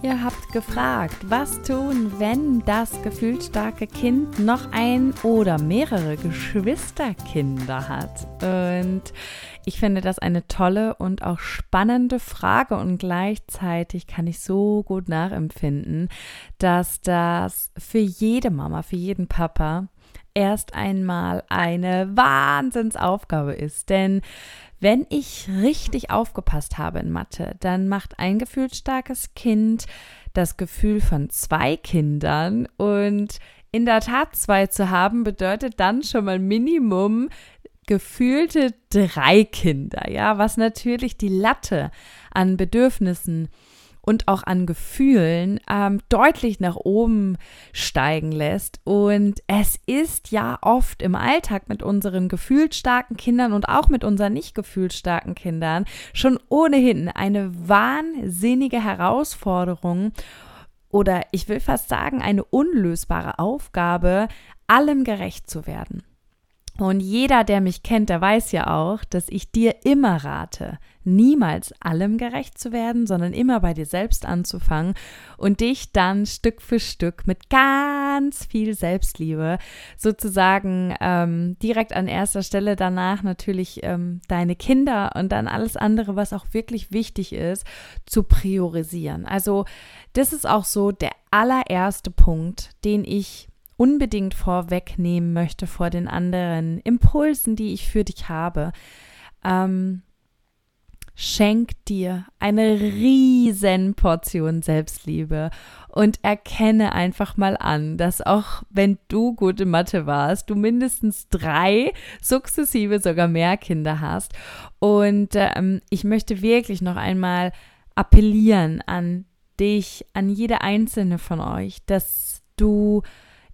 Ihr habt gefragt, was tun, wenn das gefühlsstarke Kind noch ein oder mehrere Geschwisterkinder hat? Und ich finde das eine tolle und auch spannende Frage und gleichzeitig kann ich so gut nachempfinden, dass das für jede Mama, für jeden Papa erst einmal eine Wahnsinnsaufgabe ist. Denn wenn ich richtig aufgepasst habe in Mathe, dann macht ein gefühlsstarkes Kind das Gefühl von zwei Kindern. Und in der Tat zwei zu haben, bedeutet dann schon mal Minimum gefühlte drei Kinder, ja, was natürlich die Latte an Bedürfnissen und auch an Gefühlen ähm, deutlich nach oben steigen lässt. Und es ist ja oft im Alltag mit unseren gefühlsstarken Kindern und auch mit unseren nicht gefühlsstarken Kindern schon ohnehin eine wahnsinnige Herausforderung oder ich will fast sagen eine unlösbare Aufgabe, allem gerecht zu werden. Und jeder, der mich kennt, der weiß ja auch, dass ich dir immer rate, niemals allem gerecht zu werden, sondern immer bei dir selbst anzufangen und dich dann Stück für Stück mit ganz viel Selbstliebe sozusagen ähm, direkt an erster Stelle danach natürlich ähm, deine Kinder und dann alles andere, was auch wirklich wichtig ist, zu priorisieren. Also das ist auch so der allererste Punkt, den ich unbedingt vorwegnehmen möchte vor den anderen Impulsen, die ich für dich habe. Ähm, schenk dir eine riesen Portion Selbstliebe und erkenne einfach mal an, dass auch wenn du gute Mathe warst, du mindestens drei, sukzessive sogar mehr Kinder hast. Und ähm, ich möchte wirklich noch einmal appellieren an dich, an jede einzelne von euch, dass du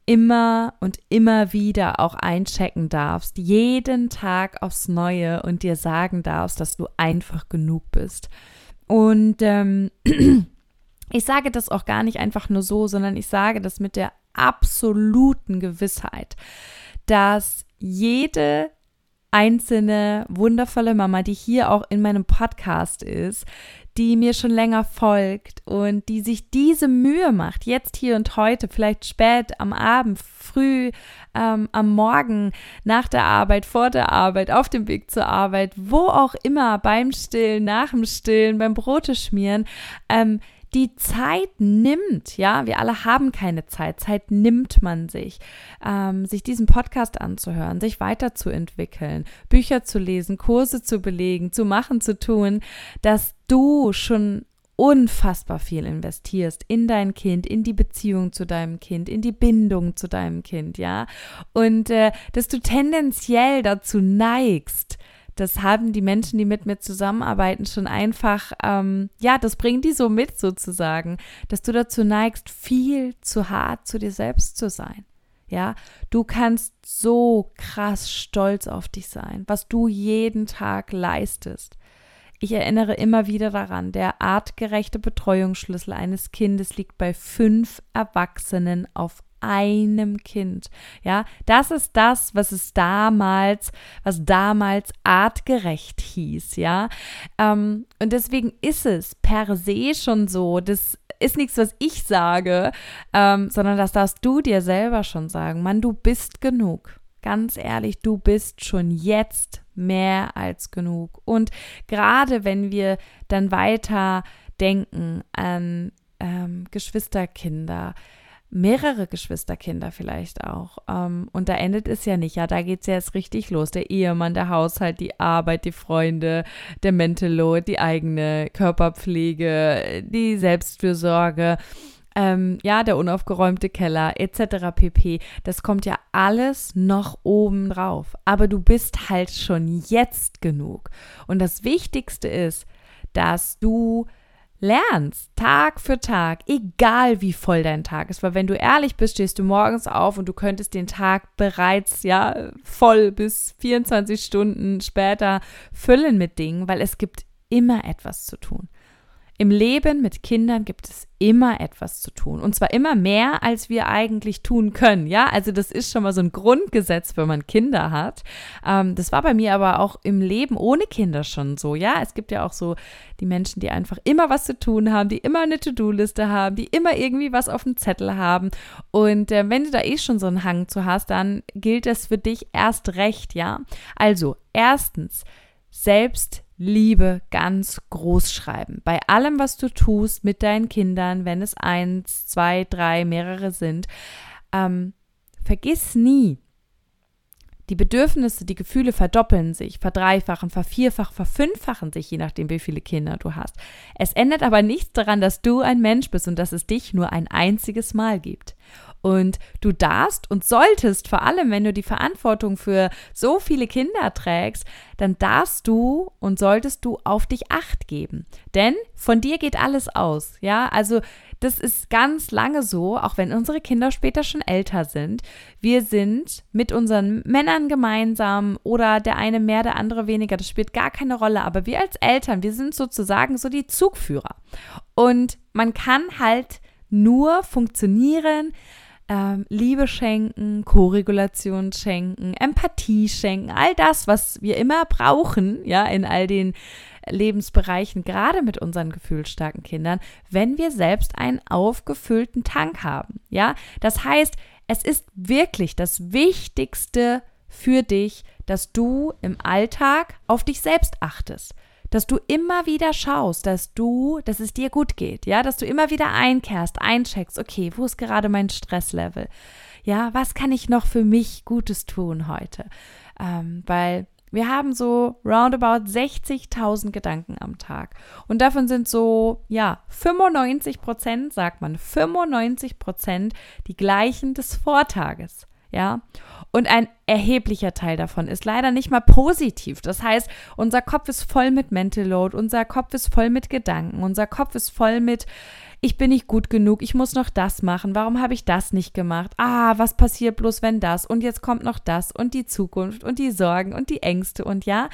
immer und immer wieder auch einchecken darfst, jeden Tag aufs Neue und dir sagen darfst, dass du einfach genug bist. Und ähm, ich sage das auch gar nicht einfach nur so, sondern ich sage das mit der absoluten Gewissheit, dass jede einzelne wundervolle Mama, die hier auch in meinem Podcast ist, die mir schon länger folgt und die sich diese Mühe macht, jetzt hier und heute, vielleicht spät am Abend, früh ähm, am Morgen, nach der Arbeit, vor der Arbeit, auf dem Weg zur Arbeit, wo auch immer, beim Stillen, nach dem Stillen, beim Brote schmieren, ähm, die Zeit nimmt, ja, wir alle haben keine Zeit, Zeit nimmt man sich, ähm, sich diesen Podcast anzuhören, sich weiterzuentwickeln, Bücher zu lesen, Kurse zu belegen, zu machen, zu tun, dass du schon unfassbar viel investierst in dein Kind, in die Beziehung zu deinem Kind, in die Bindung zu deinem Kind, ja, und äh, dass du tendenziell dazu neigst, das haben die Menschen, die mit mir zusammenarbeiten, schon einfach, ähm, ja, das bringen die so mit sozusagen, dass du dazu neigst, viel zu hart zu dir selbst zu sein. Ja, du kannst so krass stolz auf dich sein, was du jeden Tag leistest. Ich erinnere immer wieder daran, der artgerechte Betreuungsschlüssel eines Kindes liegt bei fünf Erwachsenen auf einem Kind. Ja, das ist das, was es damals, was damals artgerecht hieß. Ja, ähm, und deswegen ist es per se schon so, das ist nichts, was ich sage, ähm, sondern das darfst du dir selber schon sagen. Mann, du bist genug. Ganz ehrlich, du bist schon jetzt mehr als genug. Und gerade wenn wir dann weiter denken an ähm, Geschwisterkinder, mehrere Geschwisterkinder vielleicht auch. Ähm, und da endet es ja nicht. Ja, da geht es ja jetzt richtig los. Der Ehemann, der Haushalt, die Arbeit, die Freunde, der Mental Load, die eigene Körperpflege, die Selbstfürsorge. Ähm, ja, der unaufgeräumte Keller etc. pp. Das kommt ja alles noch oben drauf. Aber du bist halt schon jetzt genug. Und das Wichtigste ist, dass du lernst Tag für Tag, egal wie voll dein Tag ist, weil wenn du ehrlich bist, stehst du morgens auf und du könntest den Tag bereits ja voll bis 24 Stunden später füllen mit Dingen, weil es gibt immer etwas zu tun. Im Leben mit Kindern gibt es immer etwas zu tun. Und zwar immer mehr, als wir eigentlich tun können. Ja, also das ist schon mal so ein Grundgesetz, wenn man Kinder hat. Ähm, das war bei mir aber auch im Leben ohne Kinder schon so. Ja, es gibt ja auch so die Menschen, die einfach immer was zu tun haben, die immer eine To-Do-Liste haben, die immer irgendwie was auf dem Zettel haben. Und äh, wenn du da eh schon so einen Hang zu hast, dann gilt das für dich erst recht. Ja, also erstens, selbst Liebe ganz groß schreiben. Bei allem, was du tust mit deinen Kindern, wenn es eins, zwei, drei, mehrere sind, ähm, vergiss nie, die Bedürfnisse, die Gefühle verdoppeln sich, verdreifachen, vervierfachen, verfünffachen sich, je nachdem, wie viele Kinder du hast. Es ändert aber nichts daran, dass du ein Mensch bist und dass es dich nur ein einziges Mal gibt. Und du darfst und solltest, vor allem wenn du die Verantwortung für so viele Kinder trägst, dann darfst du und solltest du auf dich acht geben. Denn von dir geht alles aus. Ja, also das ist ganz lange so, auch wenn unsere Kinder später schon älter sind. Wir sind mit unseren Männern gemeinsam oder der eine mehr, der andere weniger. Das spielt gar keine Rolle. Aber wir als Eltern, wir sind sozusagen so die Zugführer. Und man kann halt nur funktionieren, ähm, Liebe schenken, Koregulation schenken, Empathie schenken, all das, was wir immer brauchen, ja, in all den Lebensbereichen, gerade mit unseren gefühlsstarken Kindern, wenn wir selbst einen aufgefüllten Tank haben, ja. Das heißt, es ist wirklich das Wichtigste für dich, dass du im Alltag auf dich selbst achtest dass du immer wieder schaust, dass du, dass es dir gut geht, ja, dass du immer wieder einkehrst, eincheckst, okay, wo ist gerade mein Stresslevel? Ja, was kann ich noch für mich Gutes tun heute? Ähm, weil wir haben so roundabout 60.000 Gedanken am Tag. Und davon sind so, ja, 95 Prozent, sagt man, 95 Prozent die gleichen des Vortages. Ja. Und ein erheblicher Teil davon ist leider nicht mal positiv. Das heißt, unser Kopf ist voll mit Mental Load, unser Kopf ist voll mit Gedanken, unser Kopf ist voll mit, ich bin nicht gut genug, ich muss noch das machen, warum habe ich das nicht gemacht? Ah, was passiert bloß, wenn das? Und jetzt kommt noch das und die Zukunft und die Sorgen und die Ängste und ja,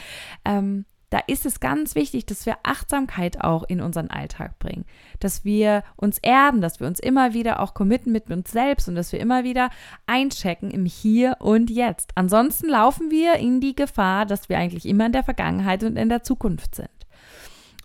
ähm, da ist es ganz wichtig, dass wir Achtsamkeit auch in unseren Alltag bringen, dass wir uns erden, dass wir uns immer wieder auch committen mit uns selbst und dass wir immer wieder einchecken im Hier und Jetzt. Ansonsten laufen wir in die Gefahr, dass wir eigentlich immer in der Vergangenheit und in der Zukunft sind.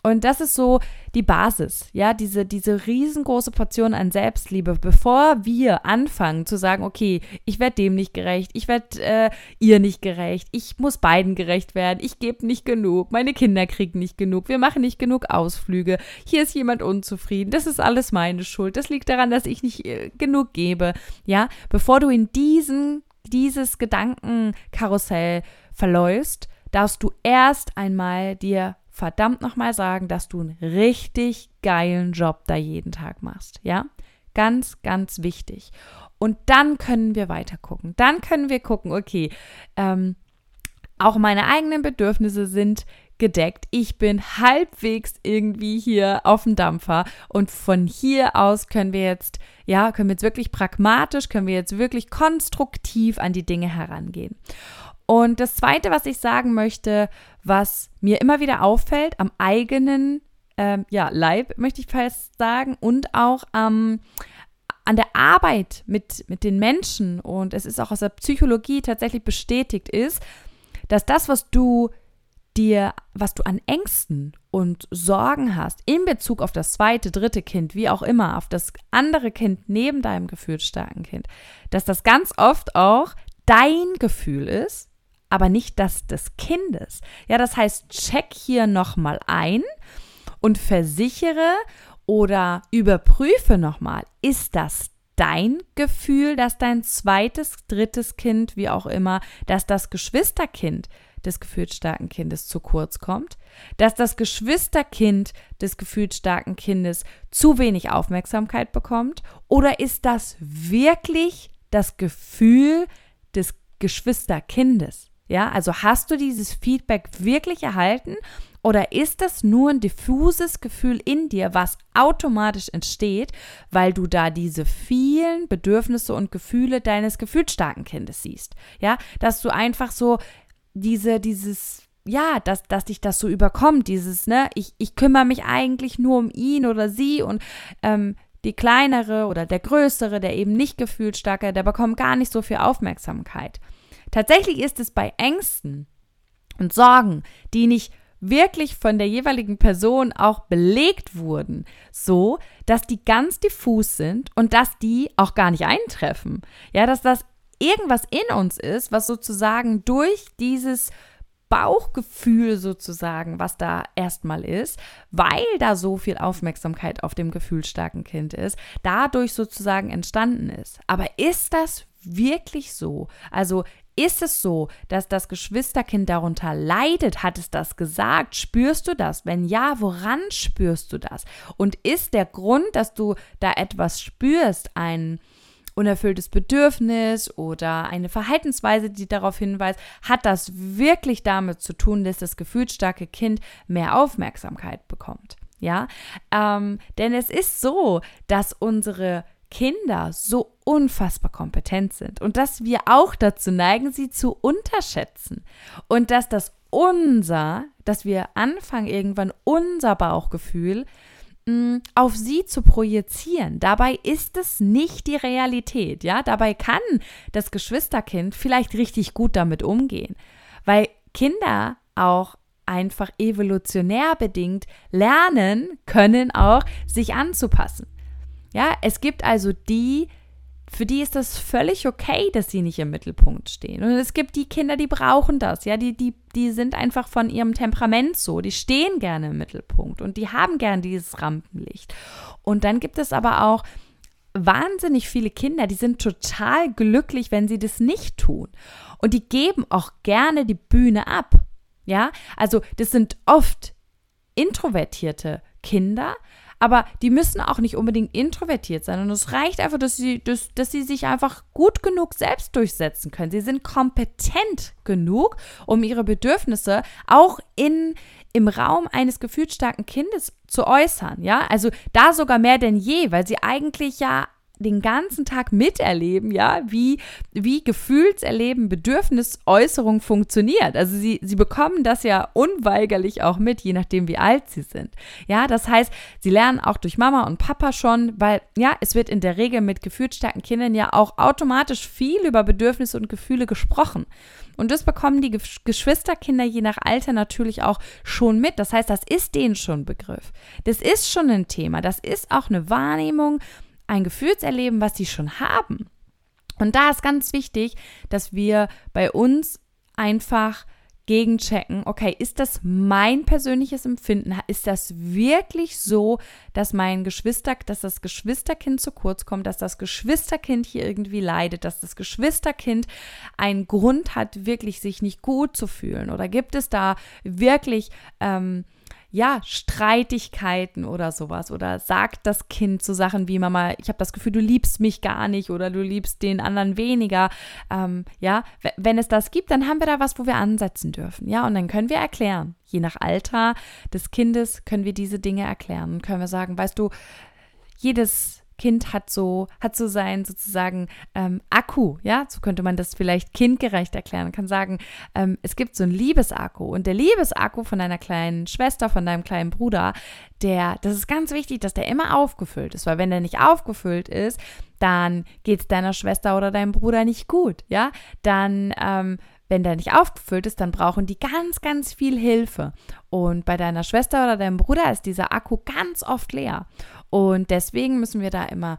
Und das ist so die Basis, ja, diese, diese riesengroße Portion an Selbstliebe, bevor wir anfangen zu sagen, okay, ich werde dem nicht gerecht, ich werde äh, ihr nicht gerecht, ich muss beiden gerecht werden, ich gebe nicht genug, meine Kinder kriegen nicht genug, wir machen nicht genug Ausflüge, hier ist jemand unzufrieden, das ist alles meine Schuld, das liegt daran, dass ich nicht äh, genug gebe, ja, bevor du in diesen, dieses Gedankenkarussell verläufst, darfst du erst einmal dir verdammt nochmal sagen, dass du einen richtig geilen Job da jeden Tag machst. Ja? Ganz, ganz wichtig. Und dann können wir weiter gucken. Dann können wir gucken, okay, ähm, auch meine eigenen Bedürfnisse sind gedeckt. Ich bin halbwegs irgendwie hier auf dem Dampfer und von hier aus können wir jetzt, ja, können wir jetzt wirklich pragmatisch, können wir jetzt wirklich konstruktiv an die Dinge herangehen. Und das Zweite, was ich sagen möchte, was mir immer wieder auffällt, am eigenen ähm, ja, Leib, möchte ich fast sagen, und auch ähm, an der Arbeit mit, mit den Menschen, und es ist auch aus der Psychologie tatsächlich bestätigt, ist, dass das, was du dir, was du an Ängsten und Sorgen hast in Bezug auf das zweite, dritte Kind, wie auch immer, auf das andere Kind neben deinem gefühlsstarken Kind, dass das ganz oft auch dein Gefühl ist, aber nicht das des Kindes. Ja, das heißt, check hier nochmal ein und versichere oder überprüfe nochmal, ist das dein Gefühl, dass dein zweites, drittes Kind, wie auch immer, dass das Geschwisterkind des gefühlsstarken Kindes zu kurz kommt, dass das Geschwisterkind des gefühlsstarken Kindes zu wenig Aufmerksamkeit bekommt oder ist das wirklich das Gefühl des Geschwisterkindes? Ja, also hast du dieses Feedback wirklich erhalten Oder ist das nur ein diffuses Gefühl in dir, was automatisch entsteht, weil du da diese vielen Bedürfnisse und Gefühle deines gefühlsstarken Kindes siehst? Ja, dass du einfach so diese, dieses, ja, dass, dass dich das so überkommt, dieses, ne, ich, ich kümmere mich eigentlich nur um ihn oder sie und ähm, die kleinere oder der größere, der eben nicht gefühlsstarke, der bekommt gar nicht so viel Aufmerksamkeit. Tatsächlich ist es bei Ängsten und Sorgen, die nicht wirklich von der jeweiligen Person auch belegt wurden, so, dass die ganz diffus sind und dass die auch gar nicht eintreffen. Ja, dass das irgendwas in uns ist, was sozusagen durch dieses Bauchgefühl sozusagen, was da erstmal ist, weil da so viel Aufmerksamkeit auf dem gefühlsstarken Kind ist, dadurch sozusagen entstanden ist. Aber ist das wirklich so? Also ist es so, dass das Geschwisterkind darunter leidet? Hat es das gesagt? Spürst du das? Wenn ja, woran spürst du das? Und ist der Grund, dass du da etwas spürst, ein unerfülltes Bedürfnis oder eine Verhaltensweise, die darauf hinweist, hat das wirklich damit zu tun, dass das gefühlsstarke Kind mehr Aufmerksamkeit bekommt? Ja, ähm, denn es ist so, dass unsere Kinder so unfassbar kompetent sind und dass wir auch dazu neigen, sie zu unterschätzen und dass das unser, dass wir anfangen irgendwann unser Bauchgefühl mh, auf sie zu projizieren. Dabei ist es nicht die Realität, ja? Dabei kann das Geschwisterkind vielleicht richtig gut damit umgehen, weil Kinder auch einfach evolutionär bedingt lernen können auch sich anzupassen. Ja, es gibt also die, für die ist das völlig okay, dass sie nicht im Mittelpunkt stehen. Und es gibt die Kinder, die brauchen das, ja, die, die, die sind einfach von ihrem Temperament so, die stehen gerne im Mittelpunkt und die haben gern dieses Rampenlicht. Und dann gibt es aber auch wahnsinnig viele Kinder, die sind total glücklich, wenn sie das nicht tun. Und die geben auch gerne die Bühne ab. Ja, also das sind oft introvertierte Kinder, aber die müssen auch nicht unbedingt introvertiert sein. Und es reicht einfach, dass sie, dass, dass sie sich einfach gut genug selbst durchsetzen können. Sie sind kompetent genug, um ihre Bedürfnisse auch in, im Raum eines gefühlsstarken Kindes zu äußern. Ja, also da sogar mehr denn je, weil sie eigentlich ja den ganzen Tag miterleben, ja, wie, wie Gefühlserleben, Bedürfnisäußerung funktioniert. Also sie, sie bekommen das ja unweigerlich auch mit, je nachdem, wie alt sie sind. Ja, das heißt, sie lernen auch durch Mama und Papa schon, weil, ja, es wird in der Regel mit gefühlsstarken Kindern ja auch automatisch viel über Bedürfnisse und Gefühle gesprochen. Und das bekommen die Geschwisterkinder je nach Alter natürlich auch schon mit. Das heißt, das ist denen schon Begriff. Das ist schon ein Thema. Das ist auch eine Wahrnehmung ein Gefühlserleben, was sie schon haben. Und da ist ganz wichtig, dass wir bei uns einfach gegenchecken, okay, ist das mein persönliches Empfinden? Ist das wirklich so, dass mein Geschwister, dass das Geschwisterkind zu kurz kommt, dass das Geschwisterkind hier irgendwie leidet, dass das Geschwisterkind einen Grund hat, wirklich sich nicht gut zu fühlen? Oder gibt es da wirklich ähm, ja, Streitigkeiten oder sowas. Oder sagt das Kind so Sachen wie Mama, ich habe das Gefühl, du liebst mich gar nicht oder du liebst den anderen weniger. Ähm, ja, wenn es das gibt, dann haben wir da was, wo wir ansetzen dürfen. Ja, und dann können wir erklären. Je nach Alter des Kindes können wir diese Dinge erklären. Können wir sagen, weißt du, jedes Kind hat so, hat so sein sozusagen ähm, Akku, ja, so könnte man das vielleicht kindgerecht erklären. Man kann sagen, ähm, es gibt so einen Liebesakku. Und der Liebesakku von deiner kleinen Schwester, von deinem kleinen Bruder, der, das ist ganz wichtig, dass der immer aufgefüllt ist, weil wenn der nicht aufgefüllt ist, dann geht es deiner Schwester oder deinem Bruder nicht gut, ja, dann ähm, wenn der nicht aufgefüllt ist, dann brauchen die ganz, ganz viel Hilfe. Und bei deiner Schwester oder deinem Bruder ist dieser Akku ganz oft leer. Und deswegen müssen wir da immer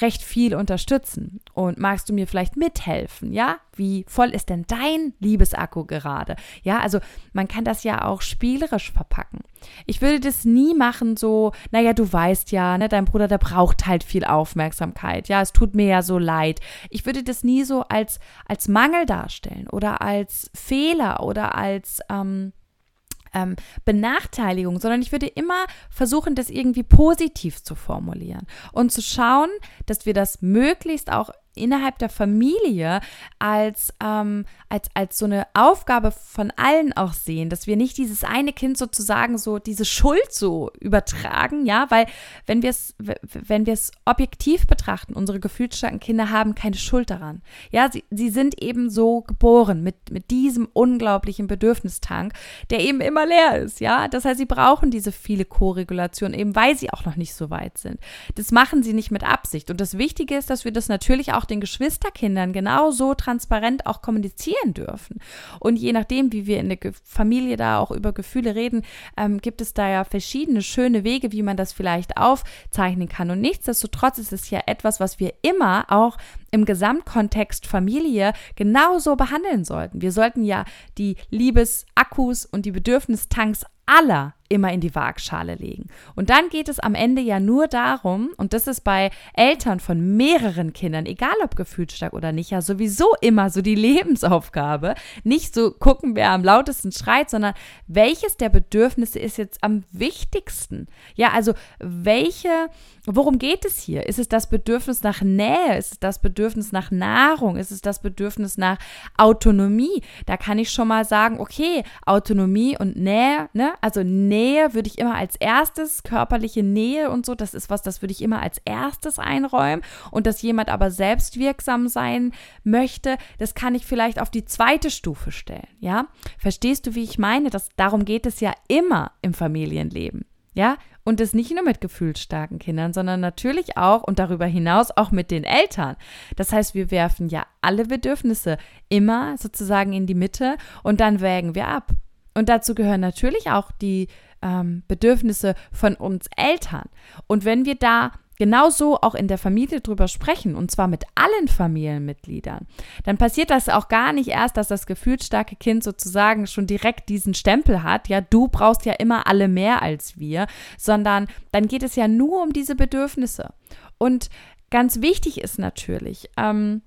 recht viel unterstützen. Und magst du mir vielleicht mithelfen? Ja, wie voll ist denn dein Liebesakku gerade? Ja, also man kann das ja auch spielerisch verpacken. Ich würde das nie machen, so, naja, du weißt ja, ne, dein Bruder, der braucht halt viel Aufmerksamkeit. Ja, es tut mir ja so leid. Ich würde das nie so als, als Mangel darstellen oder als Fehler oder als, ähm, ähm, Benachteiligung, sondern ich würde immer versuchen, das irgendwie positiv zu formulieren und zu schauen, dass wir das möglichst auch innerhalb der Familie als, ähm, als, als so eine Aufgabe von allen auch sehen, dass wir nicht dieses eine Kind sozusagen so diese Schuld so übertragen, ja, weil wenn wir es, wenn wir es objektiv betrachten, unsere gefühlsstarken Kinder haben keine Schuld daran. Ja, sie, sie sind eben so geboren mit, mit diesem unglaublichen Bedürfnistank, der eben immer leer ist, ja. Das heißt, sie brauchen diese viele Co-Regulation, eben weil sie auch noch nicht so weit sind. Das machen sie nicht mit Absicht. Und das Wichtige ist, dass wir das natürlich auch den Geschwisterkindern genauso transparent auch kommunizieren dürfen. Und je nachdem, wie wir in der Familie da auch über Gefühle reden, ähm, gibt es da ja verschiedene schöne Wege, wie man das vielleicht aufzeichnen kann. Und nichtsdestotrotz ist es ja etwas, was wir immer auch im Gesamtkontext Familie genauso behandeln sollten. Wir sollten ja die Liebesakkus und die Bedürfnistanks aller immer in die Waagschale legen. Und dann geht es am Ende ja nur darum, und das ist bei Eltern von mehreren Kindern, egal ob gefühlsstark oder nicht, ja sowieso immer so die Lebensaufgabe, nicht so gucken, wer am lautesten schreit, sondern welches der Bedürfnisse ist jetzt am wichtigsten? Ja, also welche, worum geht es hier? Ist es das Bedürfnis nach Nähe? Ist es das Bedürfnis nach Nahrung? Ist es das Bedürfnis nach Autonomie? Da kann ich schon mal sagen, okay, Autonomie und Nähe, ne? Also Nähe Nähe würde ich immer als erstes, körperliche Nähe und so, das ist was, das würde ich immer als erstes einräumen. Und dass jemand aber selbstwirksam sein möchte, das kann ich vielleicht auf die zweite Stufe stellen. Ja, verstehst du, wie ich meine? Das, darum geht es ja immer im Familienleben. Ja, und das nicht nur mit gefühlsstarken Kindern, sondern natürlich auch und darüber hinaus auch mit den Eltern. Das heißt, wir werfen ja alle Bedürfnisse immer sozusagen in die Mitte und dann wägen wir ab. Und dazu gehören natürlich auch die ähm, Bedürfnisse von uns Eltern. Und wenn wir da genauso auch in der Familie drüber sprechen, und zwar mit allen Familienmitgliedern, dann passiert das auch gar nicht erst, dass das gefühlsstarke Kind sozusagen schon direkt diesen Stempel hat, ja, du brauchst ja immer alle mehr als wir, sondern dann geht es ja nur um diese Bedürfnisse. Und ganz wichtig ist natürlich, ähm,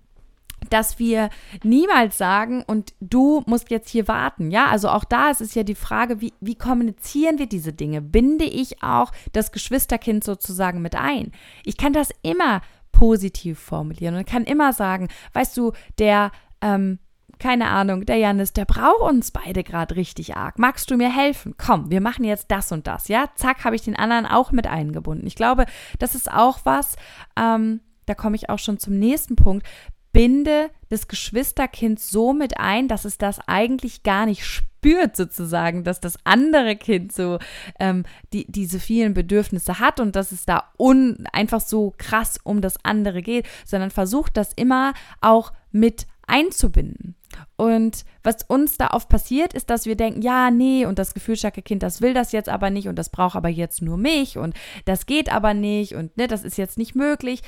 dass wir niemals sagen, und du musst jetzt hier warten. Ja, also auch da ist es ja die Frage, wie, wie kommunizieren wir diese Dinge? Binde ich auch das Geschwisterkind sozusagen mit ein? Ich kann das immer positiv formulieren und kann immer sagen, weißt du, der, ähm, keine Ahnung, der Janis, der braucht uns beide gerade richtig arg. Magst du mir helfen? Komm, wir machen jetzt das und das. Ja, zack, habe ich den anderen auch mit eingebunden. Ich glaube, das ist auch was, ähm, da komme ich auch schon zum nächsten Punkt binde das Geschwisterkind so mit ein, dass es das eigentlich gar nicht spürt, sozusagen, dass das andere Kind so ähm, die, diese vielen Bedürfnisse hat und dass es da un, einfach so krass um das andere geht, sondern versucht das immer auch mit einzubinden. Und was uns da oft passiert, ist, dass wir denken, ja, nee, und das gefühlsstarke Kind, das will das jetzt aber nicht und das braucht aber jetzt nur mich und das geht aber nicht und ne, das ist jetzt nicht möglich.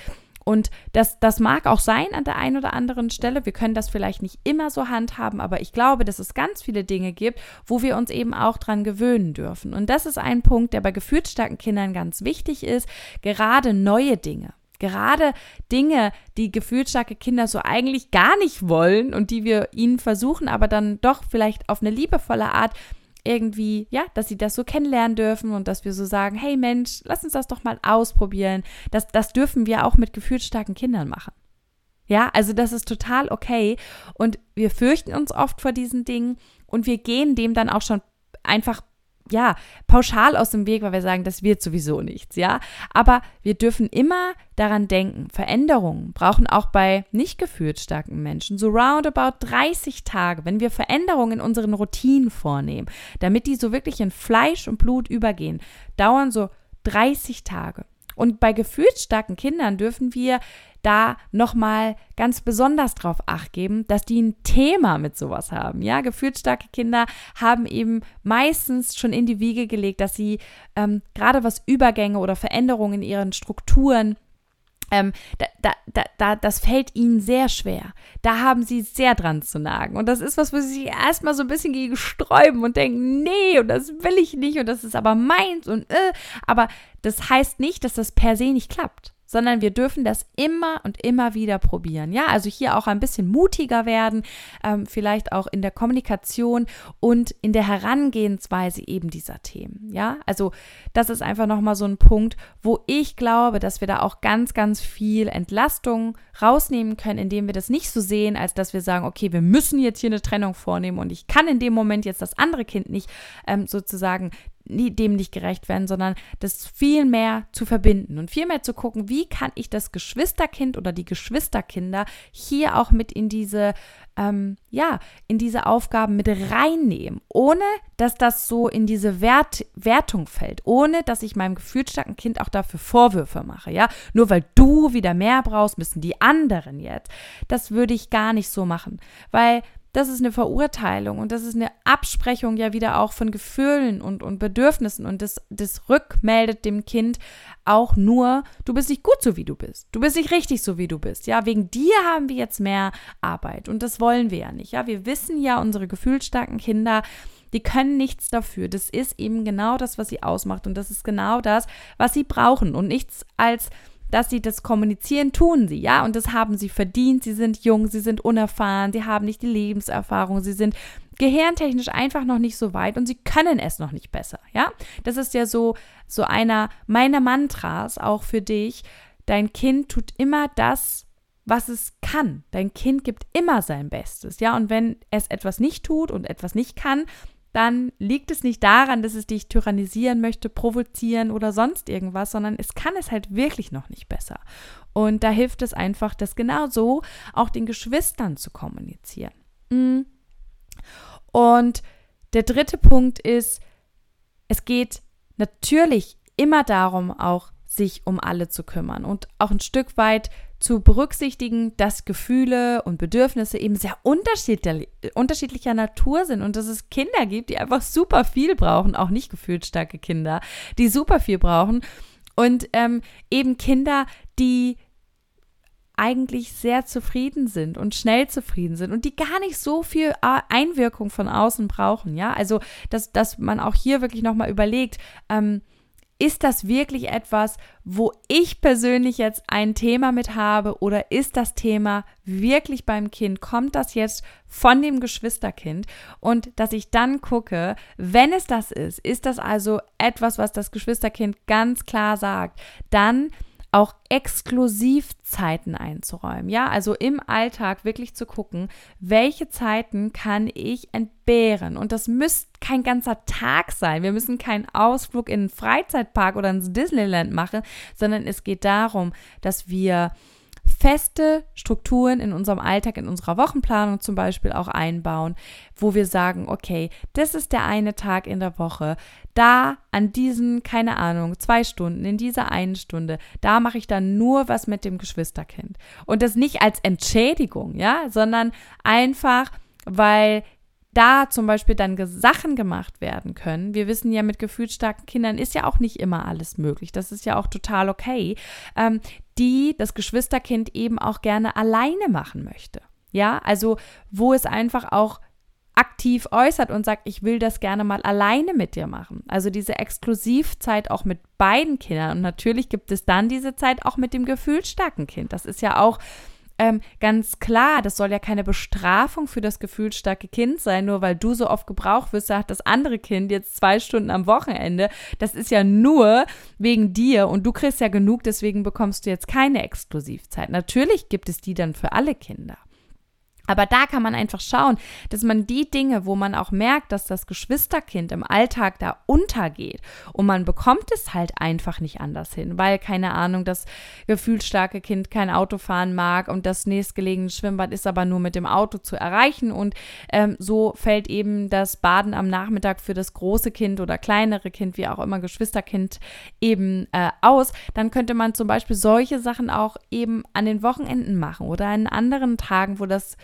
Und das, das mag auch sein an der einen oder anderen Stelle. Wir können das vielleicht nicht immer so handhaben, aber ich glaube, dass es ganz viele Dinge gibt, wo wir uns eben auch dran gewöhnen dürfen. Und das ist ein Punkt, der bei gefühlsstarken Kindern ganz wichtig ist. Gerade neue Dinge. Gerade Dinge, die gefühlsstarke Kinder so eigentlich gar nicht wollen und die wir ihnen versuchen, aber dann doch vielleicht auf eine liebevolle Art irgendwie, ja, dass sie das so kennenlernen dürfen und dass wir so sagen, hey Mensch, lass uns das doch mal ausprobieren. Das, das dürfen wir auch mit gefühlsstarken Kindern machen. Ja, also das ist total okay. Und wir fürchten uns oft vor diesen Dingen und wir gehen dem dann auch schon einfach ja, pauschal aus dem Weg, weil wir sagen, das wird sowieso nichts, ja. Aber wir dürfen immer daran denken, Veränderungen brauchen auch bei nicht gefühlsstarken Menschen so roundabout 30 Tage, wenn wir Veränderungen in unseren Routinen vornehmen, damit die so wirklich in Fleisch und Blut übergehen, dauern so 30 Tage. Und bei gefühlsstarken Kindern dürfen wir da nochmal ganz besonders drauf acht geben, dass die ein Thema mit sowas haben. Ja, gefühlsstarke Kinder haben eben meistens schon in die Wiege gelegt, dass sie ähm, gerade was Übergänge oder Veränderungen in ihren Strukturen ähm, da, da, da, da, das fällt ihnen sehr schwer. Da haben sie sehr dran zu nagen. Und das ist was, wo sie sich erstmal so ein bisschen gegen sträuben und denken, nee, und das will ich nicht, und das ist aber meins und äh. Aber das heißt nicht, dass das per se nicht klappt sondern wir dürfen das immer und immer wieder probieren. Ja, also hier auch ein bisschen mutiger werden, ähm, vielleicht auch in der Kommunikation und in der Herangehensweise eben dieser Themen. Ja, also das ist einfach nochmal so ein Punkt, wo ich glaube, dass wir da auch ganz, ganz viel Entlastung rausnehmen können, indem wir das nicht so sehen, als dass wir sagen, okay, wir müssen jetzt hier eine Trennung vornehmen und ich kann in dem Moment jetzt das andere Kind nicht ähm, sozusagen dem nicht gerecht werden, sondern das viel mehr zu verbinden und viel mehr zu gucken, wie kann ich das Geschwisterkind oder die Geschwisterkinder hier auch mit in diese, ähm, ja, in diese Aufgaben mit reinnehmen, ohne dass das so in diese Wert, Wertung fällt, ohne dass ich meinem gefühlsstarken Kind auch dafür Vorwürfe mache, ja, nur weil du wieder mehr brauchst, müssen die anderen jetzt. Das würde ich gar nicht so machen, weil das ist eine Verurteilung und das ist eine Absprechung ja wieder auch von Gefühlen und, und Bedürfnissen und das, das rückmeldet dem Kind auch nur, du bist nicht gut so wie du bist. Du bist nicht richtig so wie du bist. Ja, wegen dir haben wir jetzt mehr Arbeit und das wollen wir ja nicht. Ja, wir wissen ja, unsere gefühlsstarken Kinder, die können nichts dafür. Das ist eben genau das, was sie ausmacht und das ist genau das, was sie brauchen und nichts als dass sie das kommunizieren, tun sie, ja, und das haben sie verdient. Sie sind jung, sie sind unerfahren, sie haben nicht die Lebenserfahrung, sie sind gehirntechnisch einfach noch nicht so weit und sie können es noch nicht besser, ja. Das ist ja so, so einer meiner Mantras auch für dich. Dein Kind tut immer das, was es kann. Dein Kind gibt immer sein Bestes, ja. Und wenn es etwas nicht tut und etwas nicht kann, dann liegt es nicht daran, dass es dich tyrannisieren möchte, provozieren oder sonst irgendwas, sondern es kann es halt wirklich noch nicht besser. Und da hilft es einfach, das genau so auch den Geschwistern zu kommunizieren. Mm. Und der dritte Punkt ist, es geht natürlich immer darum, auch sich um alle zu kümmern und auch ein Stück weit zu berücksichtigen, dass Gefühle und Bedürfnisse eben sehr unterschiedlich, unterschiedlicher Natur sind und dass es Kinder gibt, die einfach super viel brauchen, auch nicht gefühlsstarke Kinder, die super viel brauchen. Und ähm, eben Kinder, die eigentlich sehr zufrieden sind und schnell zufrieden sind und die gar nicht so viel äh, Einwirkung von außen brauchen, ja, also dass, dass man auch hier wirklich nochmal überlegt, ähm, ist das wirklich etwas, wo ich persönlich jetzt ein Thema mit habe oder ist das Thema wirklich beim Kind? Kommt das jetzt von dem Geschwisterkind? Und dass ich dann gucke, wenn es das ist, ist das also etwas, was das Geschwisterkind ganz klar sagt, dann auch Exklusivzeiten einzuräumen. Ja, also im Alltag wirklich zu gucken, welche Zeiten kann ich entbehren. Und das müsste kein ganzer Tag sein. Wir müssen keinen Ausflug in einen Freizeitpark oder ins Disneyland machen, sondern es geht darum, dass wir feste Strukturen in unserem Alltag, in unserer Wochenplanung zum Beispiel auch einbauen, wo wir sagen, okay, das ist der eine Tag in der Woche, da an diesen, keine Ahnung, zwei Stunden, in dieser einen Stunde, da mache ich dann nur was mit dem Geschwisterkind. Und das nicht als Entschädigung, ja, sondern einfach, weil da zum Beispiel dann Sachen gemacht werden können. Wir wissen ja, mit gefühlsstarken Kindern ist ja auch nicht immer alles möglich. Das ist ja auch total okay, ähm, die das Geschwisterkind eben auch gerne alleine machen möchte. Ja, also wo es einfach auch aktiv äußert und sagt, ich will das gerne mal alleine mit dir machen. Also diese Exklusivzeit auch mit beiden Kindern. Und natürlich gibt es dann diese Zeit auch mit dem gefühlsstarken Kind. Das ist ja auch ähm, ganz klar, das soll ja keine Bestrafung für das gefühlsstarke Kind sein, nur weil du so oft gebraucht wirst, sagt das andere Kind jetzt zwei Stunden am Wochenende. Das ist ja nur wegen dir und du kriegst ja genug, deswegen bekommst du jetzt keine Exklusivzeit. Natürlich gibt es die dann für alle Kinder. Aber da kann man einfach schauen, dass man die Dinge, wo man auch merkt, dass das Geschwisterkind im Alltag da untergeht und man bekommt es halt einfach nicht anders hin, weil keine Ahnung, das gefühlsstarke Kind kein Auto fahren mag und das nächstgelegene Schwimmbad ist aber nur mit dem Auto zu erreichen und ähm, so fällt eben das Baden am Nachmittag für das große Kind oder kleinere Kind, wie auch immer Geschwisterkind eben äh, aus, dann könnte man zum Beispiel solche Sachen auch eben an den Wochenenden machen oder an anderen Tagen, wo das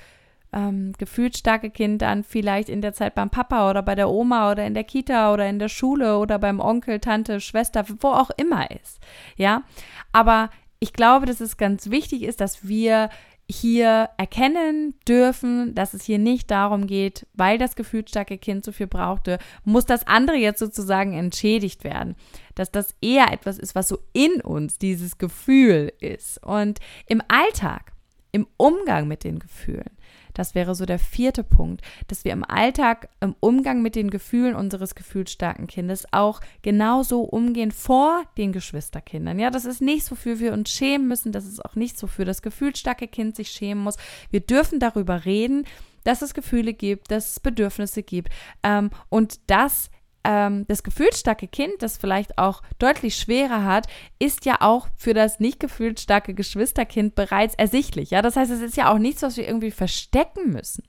ähm, gefühlsstarke Kind dann vielleicht in der Zeit beim Papa oder bei der Oma oder in der Kita oder in der Schule oder beim Onkel, Tante, Schwester, wo auch immer ist. Ja, aber ich glaube, dass es ganz wichtig ist, dass wir hier erkennen dürfen, dass es hier nicht darum geht, weil das gefühlsstarke Kind so viel brauchte, muss das andere jetzt sozusagen entschädigt werden. Dass das eher etwas ist, was so in uns dieses Gefühl ist. Und im Alltag, im Umgang mit den Gefühlen, das wäre so der vierte Punkt, dass wir im Alltag, im Umgang mit den Gefühlen unseres gefühlsstarken Kindes auch genauso umgehen vor den Geschwisterkindern. Ja, das ist nichts, wofür wir uns schämen müssen. Das ist auch nichts, wofür das gefühlsstarke Kind sich schämen muss. Wir dürfen darüber reden, dass es Gefühle gibt, dass es Bedürfnisse gibt ähm, und dass ähm, das gefühlsstarke Kind, das vielleicht auch deutlich schwerer hat, ist ja auch für das nicht gefühlsstarke Geschwisterkind bereits ersichtlich. Ja, das heißt, es ist ja auch nichts, was wir irgendwie verstecken müssen.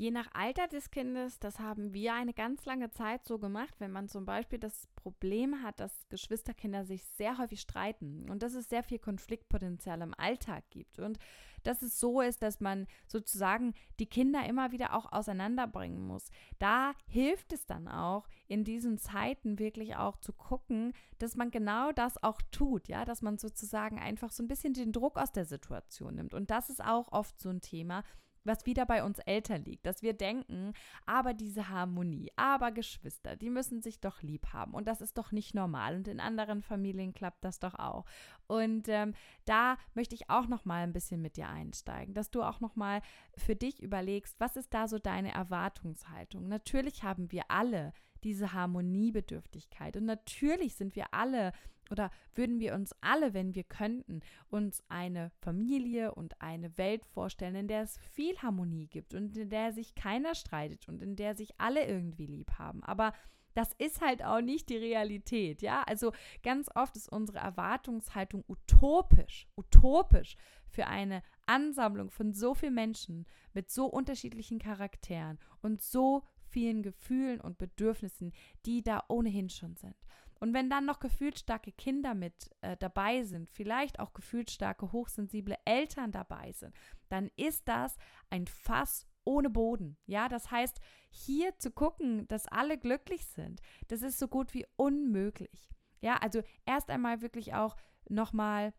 Je nach Alter des Kindes, das haben wir eine ganz lange Zeit so gemacht, wenn man zum Beispiel das Problem hat, dass Geschwisterkinder sich sehr häufig streiten und dass es sehr viel Konfliktpotenzial im Alltag gibt und dass es so ist, dass man sozusagen die Kinder immer wieder auch auseinanderbringen muss. Da hilft es dann auch in diesen Zeiten wirklich auch zu gucken, dass man genau das auch tut, ja, dass man sozusagen einfach so ein bisschen den Druck aus der Situation nimmt und das ist auch oft so ein Thema, was wieder bei uns Eltern liegt, dass wir denken, aber diese Harmonie, aber Geschwister, die müssen sich doch lieb haben und das ist doch nicht normal und in anderen Familien klappt das doch auch. Und ähm, da möchte ich auch noch mal ein bisschen mit dir einsteigen, dass du auch noch mal für dich überlegst, was ist da so deine Erwartungshaltung? Natürlich haben wir alle diese Harmoniebedürftigkeit und natürlich sind wir alle oder würden wir uns alle, wenn wir könnten, uns eine Familie und eine Welt vorstellen, in der es viel Harmonie gibt und in der sich keiner streitet und in der sich alle irgendwie lieb haben. Aber das ist halt auch nicht die Realität, ja? Also ganz oft ist unsere Erwartungshaltung utopisch, utopisch für eine Ansammlung von so vielen Menschen mit so unterschiedlichen Charakteren und so vielen Gefühlen und Bedürfnissen, die da ohnehin schon sind. Und wenn dann noch gefühlsstarke Kinder mit äh, dabei sind, vielleicht auch gefühlsstarke, hochsensible Eltern dabei sind, dann ist das ein Fass ohne Boden. Ja, das heißt, hier zu gucken, dass alle glücklich sind, das ist so gut wie unmöglich. Ja, also erst einmal wirklich auch nochmal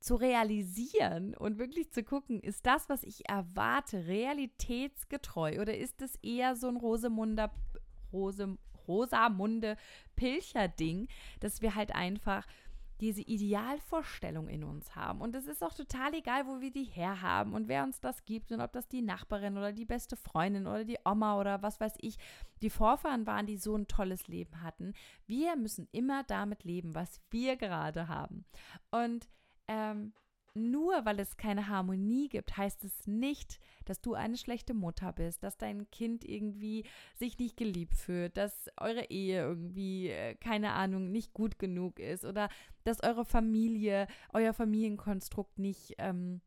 zu realisieren und wirklich zu gucken, ist das, was ich erwarte, realitätsgetreu oder ist es eher so ein Rosemunder, Rose, Rosamunde Pilcher-Ding, dass wir halt einfach diese Idealvorstellung in uns haben. Und es ist auch total egal, wo wir die herhaben und wer uns das gibt und ob das die Nachbarin oder die beste Freundin oder die Oma oder was weiß ich, die Vorfahren waren, die so ein tolles Leben hatten. Wir müssen immer damit leben, was wir gerade haben. Und ähm, nur weil es keine Harmonie gibt, heißt es nicht, dass du eine schlechte Mutter bist, dass dein Kind irgendwie sich nicht geliebt fühlt, dass eure Ehe irgendwie, äh, keine Ahnung, nicht gut genug ist oder dass eure Familie, euer Familienkonstrukt nicht, ähm,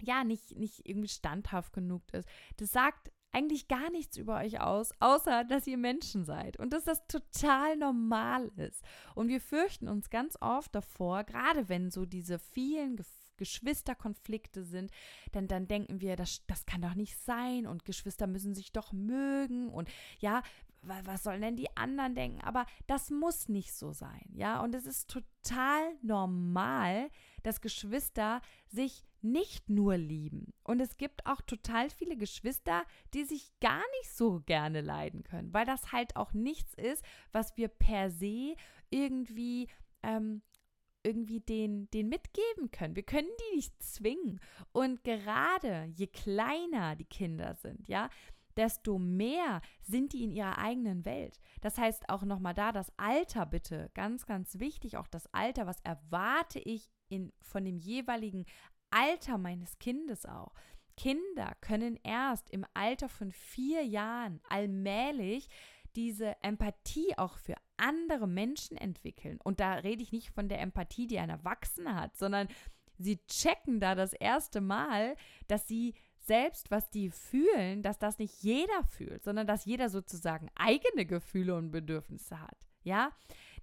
ja, nicht, nicht irgendwie standhaft genug ist. Das sagt eigentlich gar nichts über euch aus, außer dass ihr Menschen seid und dass das total normal ist. Und wir fürchten uns ganz oft davor, gerade wenn so diese vielen Gefühle Geschwisterkonflikte sind, dann, dann denken wir, das, das kann doch nicht sein und Geschwister müssen sich doch mögen und ja, was sollen denn die anderen denken? Aber das muss nicht so sein, ja. Und es ist total normal, dass Geschwister sich nicht nur lieben. Und es gibt auch total viele Geschwister, die sich gar nicht so gerne leiden können, weil das halt auch nichts ist, was wir per se irgendwie ähm, irgendwie den, den mitgeben können. Wir können die nicht zwingen. Und gerade je kleiner die Kinder sind, ja, desto mehr sind die in ihrer eigenen Welt. Das heißt auch nochmal da, das Alter bitte, ganz, ganz wichtig, auch das Alter, was erwarte ich in, von dem jeweiligen Alter meines Kindes auch. Kinder können erst im Alter von vier Jahren allmählich diese Empathie auch für andere Menschen entwickeln. Und da rede ich nicht von der Empathie, die ein Erwachsener hat, sondern sie checken da das erste Mal, dass sie selbst, was die fühlen, dass das nicht jeder fühlt, sondern dass jeder sozusagen eigene Gefühle und Bedürfnisse hat. Ja,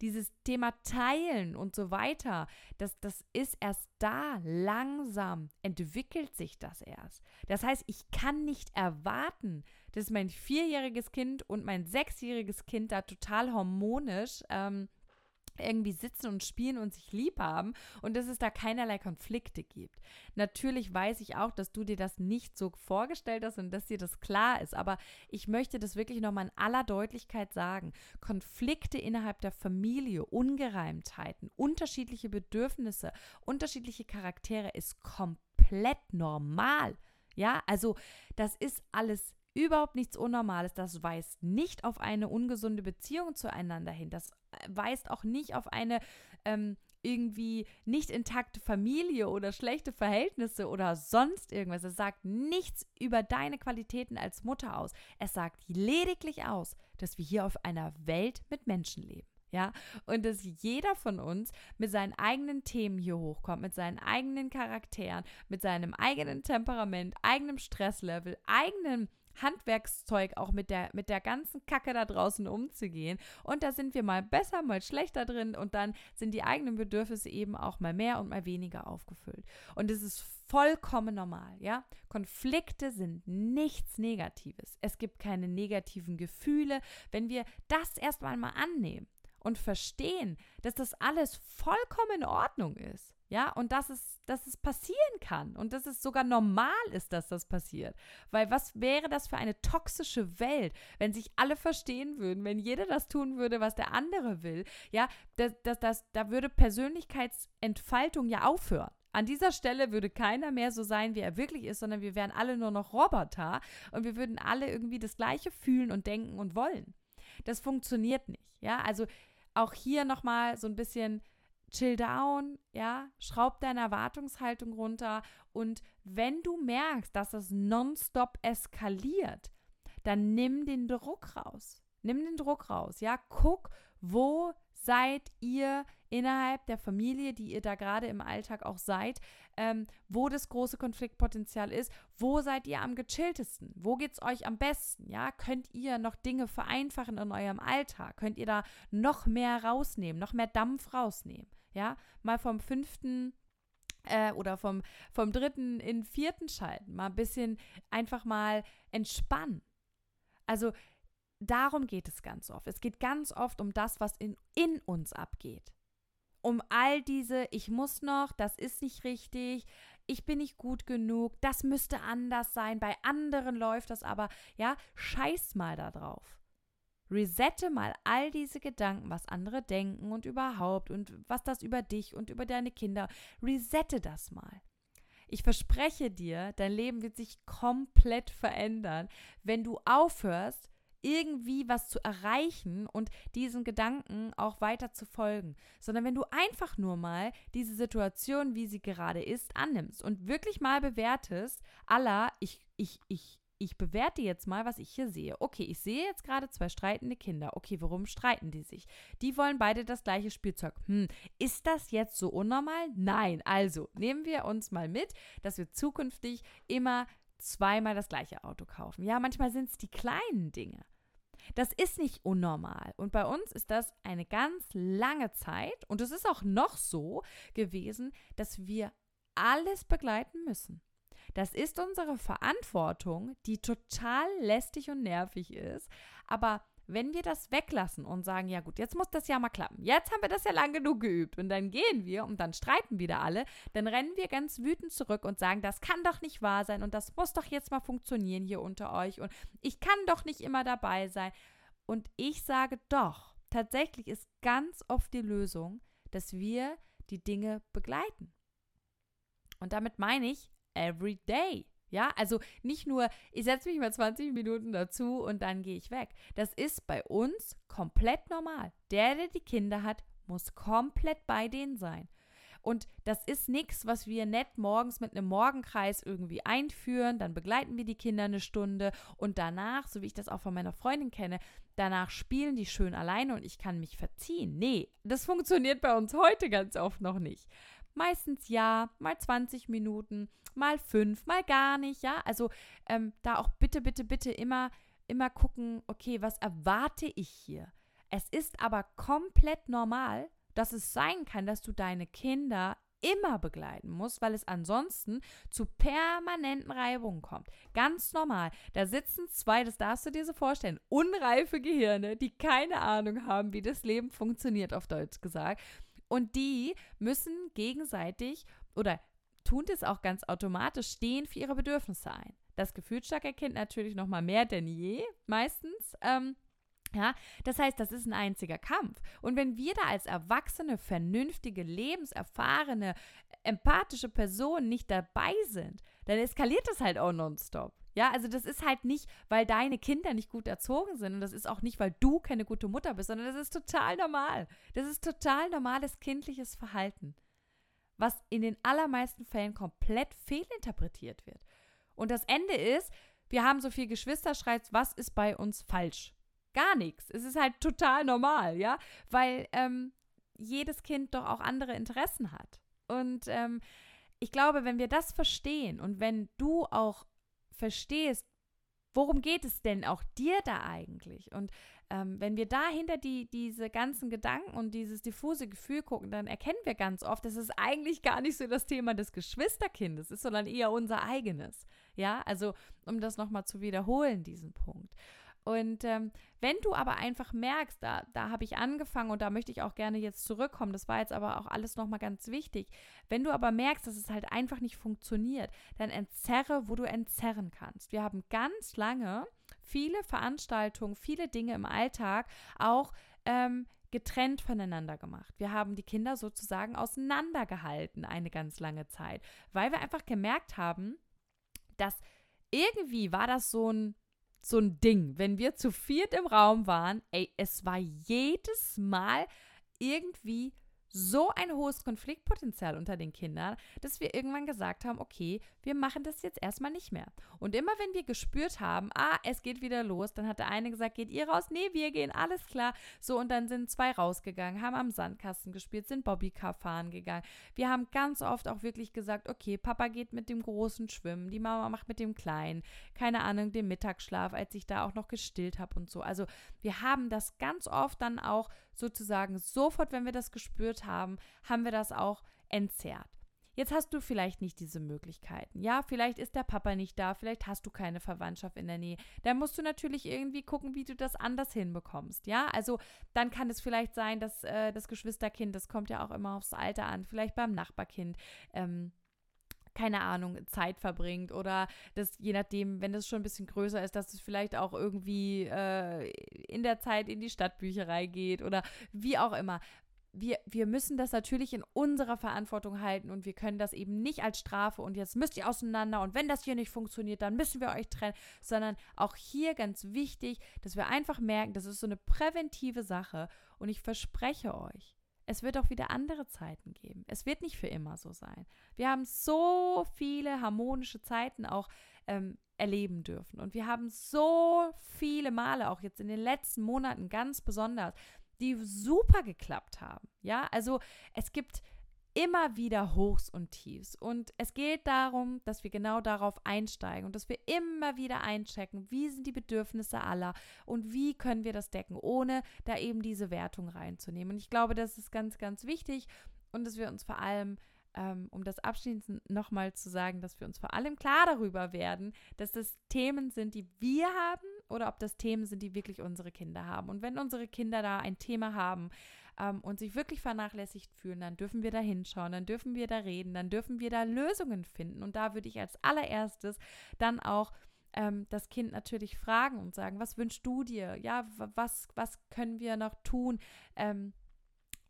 dieses Thema Teilen und so weiter, das, das ist erst da, langsam entwickelt sich das erst. Das heißt, ich kann nicht erwarten, dass mein vierjähriges Kind und mein sechsjähriges Kind da total harmonisch ähm, irgendwie sitzen und spielen und sich lieb haben und dass es da keinerlei Konflikte gibt. Natürlich weiß ich auch, dass du dir das nicht so vorgestellt hast und dass dir das klar ist, aber ich möchte das wirklich nochmal in aller Deutlichkeit sagen. Konflikte innerhalb der Familie, Ungereimtheiten, unterschiedliche Bedürfnisse, unterschiedliche Charaktere ist komplett normal. Ja, also das ist alles überhaupt nichts Unnormales. Das weist nicht auf eine ungesunde Beziehung zueinander hin. Das äh, weist auch nicht auf eine ähm, irgendwie nicht intakte Familie oder schlechte Verhältnisse oder sonst irgendwas. Es sagt nichts über deine Qualitäten als Mutter aus. Es sagt lediglich aus, dass wir hier auf einer Welt mit Menschen leben. Ja, und dass jeder von uns mit seinen eigenen Themen hier hochkommt, mit seinen eigenen Charakteren, mit seinem eigenen Temperament, eigenem Stresslevel, eigenem Handwerkszeug auch mit der, mit der ganzen Kacke da draußen umzugehen. Und da sind wir mal besser, mal schlechter drin und dann sind die eigenen Bedürfnisse eben auch mal mehr und mal weniger aufgefüllt. Und es ist vollkommen normal, ja? Konflikte sind nichts Negatives. Es gibt keine negativen Gefühle. Wenn wir das erstmal mal annehmen, und verstehen, dass das alles vollkommen in Ordnung ist. Ja, und dass es, dass es passieren kann und dass es sogar normal ist, dass das passiert. Weil was wäre das für eine toxische Welt, wenn sich alle verstehen würden, wenn jeder das tun würde, was der andere will? Ja, das, das, das, da würde Persönlichkeitsentfaltung ja aufhören. An dieser Stelle würde keiner mehr so sein, wie er wirklich ist, sondern wir wären alle nur noch Roboter und wir würden alle irgendwie das Gleiche fühlen und denken und wollen. Das funktioniert nicht. Ja, also auch hier nochmal so ein bisschen chill down, ja, schraub deine Erwartungshaltung runter und wenn du merkst, dass es nonstop eskaliert, dann nimm den Druck raus. Nimm den Druck raus, ja, guck, wo seid ihr innerhalb der Familie, die ihr da gerade im Alltag auch seid, ähm, wo das große Konfliktpotenzial ist, wo seid ihr am gechilltesten, wo geht es euch am besten, ja, könnt ihr noch Dinge vereinfachen in eurem Alltag, könnt ihr da noch mehr rausnehmen, noch mehr Dampf rausnehmen, ja, mal vom fünften äh, oder vom, vom dritten in vierten schalten, mal ein bisschen einfach mal entspannen. Also darum geht es ganz oft. Es geht ganz oft um das, was in, in uns abgeht. Um all diese, ich muss noch, das ist nicht richtig, ich bin nicht gut genug, das müsste anders sein, bei anderen läuft das aber, ja, scheiß mal da drauf. Resette mal all diese Gedanken, was andere denken und überhaupt und was das über dich und über deine Kinder. Resette das mal. Ich verspreche dir, dein Leben wird sich komplett verändern, wenn du aufhörst, irgendwie was zu erreichen und diesen Gedanken auch weiter zu folgen, sondern wenn du einfach nur mal diese Situation, wie sie gerade ist, annimmst und wirklich mal bewertest, Allah, ich, ich, ich, ich bewerte jetzt mal, was ich hier sehe. Okay, ich sehe jetzt gerade zwei streitende Kinder. Okay, warum streiten die sich? Die wollen beide das gleiche Spielzeug. Hm, ist das jetzt so unnormal? Nein. Also nehmen wir uns mal mit, dass wir zukünftig immer zweimal das gleiche Auto kaufen. Ja, manchmal sind es die kleinen Dinge. Das ist nicht unnormal. Und bei uns ist das eine ganz lange Zeit, und es ist auch noch so gewesen, dass wir alles begleiten müssen. Das ist unsere Verantwortung, die total lästig und nervig ist. Aber wenn wir das weglassen und sagen, ja gut, jetzt muss das ja mal klappen, jetzt haben wir das ja lang genug geübt und dann gehen wir und dann streiten wieder alle, dann rennen wir ganz wütend zurück und sagen, das kann doch nicht wahr sein und das muss doch jetzt mal funktionieren hier unter euch und ich kann doch nicht immer dabei sein. Und ich sage doch, tatsächlich ist ganz oft die Lösung, dass wir die Dinge begleiten. Und damit meine ich every day. Ja, also nicht nur, ich setze mich mal 20 Minuten dazu und dann gehe ich weg. Das ist bei uns komplett normal. Der, der die Kinder hat, muss komplett bei denen sein. Und das ist nichts, was wir nett morgens mit einem Morgenkreis irgendwie einführen. Dann begleiten wir die Kinder eine Stunde und danach, so wie ich das auch von meiner Freundin kenne, danach spielen die schön alleine und ich kann mich verziehen. Nee, das funktioniert bei uns heute ganz oft noch nicht. Meistens ja, mal 20 Minuten, mal fünf, mal gar nicht, ja. Also ähm, da auch bitte, bitte, bitte immer, immer gucken, okay, was erwarte ich hier? Es ist aber komplett normal, dass es sein kann, dass du deine Kinder immer begleiten musst, weil es ansonsten zu permanenten Reibungen kommt. Ganz normal. Da sitzen zwei, das darfst du dir so vorstellen, unreife Gehirne, die keine Ahnung haben, wie das Leben funktioniert, auf Deutsch gesagt. Und die müssen gegenseitig oder tun es auch ganz automatisch, stehen für ihre Bedürfnisse ein. Das gefühlsstarke Kind natürlich noch mal mehr denn je, meistens. Ähm, ja, das heißt, das ist ein einziger Kampf. Und wenn wir da als erwachsene, vernünftige, lebenserfahrene, empathische Person nicht dabei sind, dann eskaliert das halt auch nonstop. Ja, also das ist halt nicht, weil deine Kinder nicht gut erzogen sind und das ist auch nicht, weil du keine gute Mutter bist, sondern das ist total normal. Das ist total normales kindliches Verhalten, was in den allermeisten Fällen komplett fehlinterpretiert wird. Und das Ende ist, wir haben so viel Geschwisterschreit, was ist bei uns falsch? Gar nichts. Es ist halt total normal, ja, weil ähm, jedes Kind doch auch andere Interessen hat. Und ähm, ich glaube, wenn wir das verstehen und wenn du auch verstehst, worum geht es denn auch dir da eigentlich? Und ähm, wenn wir dahinter die, diese ganzen Gedanken und dieses diffuse Gefühl gucken, dann erkennen wir ganz oft, dass es eigentlich gar nicht so das Thema des Geschwisterkindes ist, sondern eher unser eigenes. Ja, also um das nochmal zu wiederholen, diesen Punkt. Und ähm, wenn du aber einfach merkst, da, da habe ich angefangen und da möchte ich auch gerne jetzt zurückkommen, das war jetzt aber auch alles nochmal ganz wichtig, wenn du aber merkst, dass es halt einfach nicht funktioniert, dann entzerre, wo du entzerren kannst. Wir haben ganz lange viele Veranstaltungen, viele Dinge im Alltag auch ähm, getrennt voneinander gemacht. Wir haben die Kinder sozusagen auseinandergehalten eine ganz lange Zeit, weil wir einfach gemerkt haben, dass irgendwie war das so ein so ein Ding. Wenn wir zu viert im Raum waren, ey, es war jedes Mal irgendwie so ein hohes Konfliktpotenzial unter den Kindern, dass wir irgendwann gesagt haben, okay, wir machen das jetzt erstmal nicht mehr. Und immer wenn wir gespürt haben, ah, es geht wieder los, dann hat der eine gesagt, geht ihr raus? Nee, wir gehen, alles klar. So, und dann sind zwei rausgegangen, haben am Sandkasten gespielt, sind Bobbycar fahren gegangen. Wir haben ganz oft auch wirklich gesagt, okay, Papa geht mit dem Großen schwimmen, die Mama macht mit dem Kleinen, keine Ahnung, den Mittagsschlaf, als ich da auch noch gestillt habe und so. Also wir haben das ganz oft dann auch sozusagen sofort, wenn wir das gespürt haben, haben wir das auch entzerrt. Jetzt hast du vielleicht nicht diese Möglichkeiten. Ja, vielleicht ist der Papa nicht da, vielleicht hast du keine Verwandtschaft in der Nähe. Dann musst du natürlich irgendwie gucken, wie du das anders hinbekommst. Ja, also dann kann es vielleicht sein, dass äh, das Geschwisterkind, das kommt ja auch immer aufs Alter an, vielleicht beim Nachbarkind. Ähm, keine Ahnung, Zeit verbringt oder das, je nachdem, wenn das schon ein bisschen größer ist, dass es vielleicht auch irgendwie äh, in der Zeit in die Stadtbücherei geht oder wie auch immer. Wir, wir müssen das natürlich in unserer Verantwortung halten und wir können das eben nicht als Strafe und jetzt müsst ihr auseinander und wenn das hier nicht funktioniert, dann müssen wir euch trennen, sondern auch hier ganz wichtig, dass wir einfach merken, das ist so eine präventive Sache und ich verspreche euch, es wird auch wieder andere Zeiten geben. Es wird nicht für immer so sein. Wir haben so viele harmonische Zeiten auch ähm, erleben dürfen. Und wir haben so viele Male, auch jetzt in den letzten Monaten ganz besonders, die super geklappt haben. Ja, also es gibt immer wieder Hochs und Tiefs. Und es geht darum, dass wir genau darauf einsteigen und dass wir immer wieder einchecken, wie sind die Bedürfnisse aller und wie können wir das decken, ohne da eben diese Wertung reinzunehmen. Und ich glaube, das ist ganz, ganz wichtig und dass wir uns vor allem ähm, um das abschließend nochmal zu sagen, dass wir uns vor allem klar darüber werden, dass das Themen sind, die wir haben oder ob das Themen sind, die wirklich unsere Kinder haben. Und wenn unsere Kinder da ein Thema haben ähm, und sich wirklich vernachlässigt fühlen, dann dürfen wir da hinschauen, dann dürfen wir da reden, dann dürfen wir da Lösungen finden. Und da würde ich als allererstes dann auch ähm, das Kind natürlich fragen und sagen, was wünschst du dir? Ja, was, was können wir noch tun? Ähm,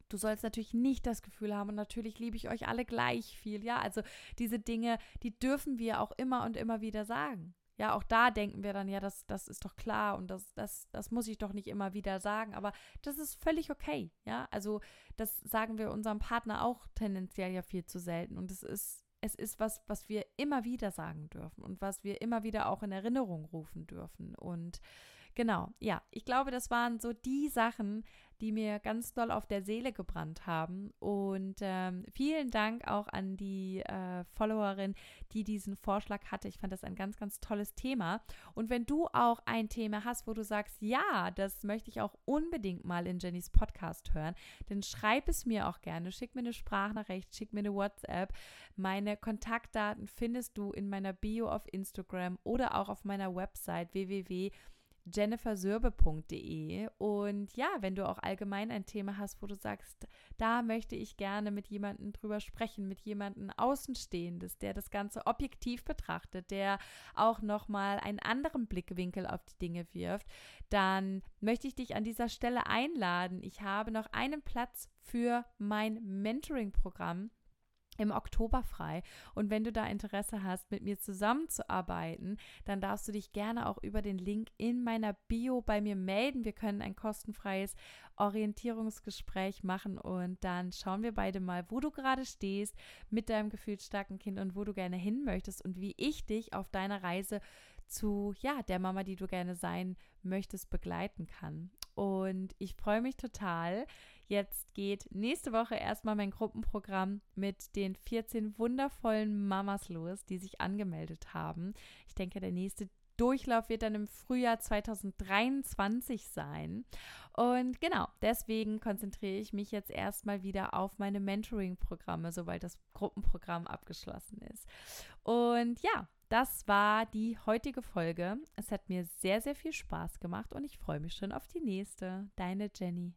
Du sollst natürlich nicht das Gefühl haben und natürlich liebe ich euch alle gleich viel. Ja, also diese Dinge, die dürfen wir auch immer und immer wieder sagen. Ja, auch da denken wir dann, ja, das, das ist doch klar und das, das, das muss ich doch nicht immer wieder sagen, aber das ist völlig okay. Ja, also das sagen wir unserem Partner auch tendenziell ja viel zu selten und es ist es ist was, was wir immer wieder sagen dürfen und was wir immer wieder auch in Erinnerung rufen dürfen. Und Genau, ja, ich glaube, das waren so die Sachen, die mir ganz doll auf der Seele gebrannt haben. Und ähm, vielen Dank auch an die äh, Followerin, die diesen Vorschlag hatte. Ich fand das ein ganz, ganz tolles Thema. Und wenn du auch ein Thema hast, wo du sagst, ja, das möchte ich auch unbedingt mal in Jennys Podcast hören, dann schreib es mir auch gerne. Schick mir eine Sprachnachricht, schick mir eine WhatsApp. Meine Kontaktdaten findest du in meiner Bio auf Instagram oder auch auf meiner Website www jennifersürbe.de. Und ja, wenn du auch allgemein ein Thema hast, wo du sagst, da möchte ich gerne mit jemandem drüber sprechen, mit jemandem Außenstehendes, der das Ganze objektiv betrachtet, der auch nochmal einen anderen Blickwinkel auf die Dinge wirft, dann möchte ich dich an dieser Stelle einladen. Ich habe noch einen Platz für mein Mentoring-Programm im Oktober frei. Und wenn du da Interesse hast, mit mir zusammenzuarbeiten, dann darfst du dich gerne auch über den Link in meiner Bio bei mir melden. Wir können ein kostenfreies Orientierungsgespräch machen und dann schauen wir beide mal, wo du gerade stehst mit deinem gefühlsstarken Kind und wo du gerne hin möchtest und wie ich dich auf deiner Reise zu ja, der Mama, die du gerne sein möchtest, begleiten kann. Und ich freue mich total. Jetzt geht nächste Woche erstmal mein Gruppenprogramm mit den 14 wundervollen Mamas los, die sich angemeldet haben. Ich denke, der nächste Durchlauf wird dann im Frühjahr 2023 sein. Und genau, deswegen konzentriere ich mich jetzt erstmal wieder auf meine Mentoring-Programme, sobald das Gruppenprogramm abgeschlossen ist. Und ja, das war die heutige Folge. Es hat mir sehr, sehr viel Spaß gemacht und ich freue mich schon auf die nächste. Deine Jenny.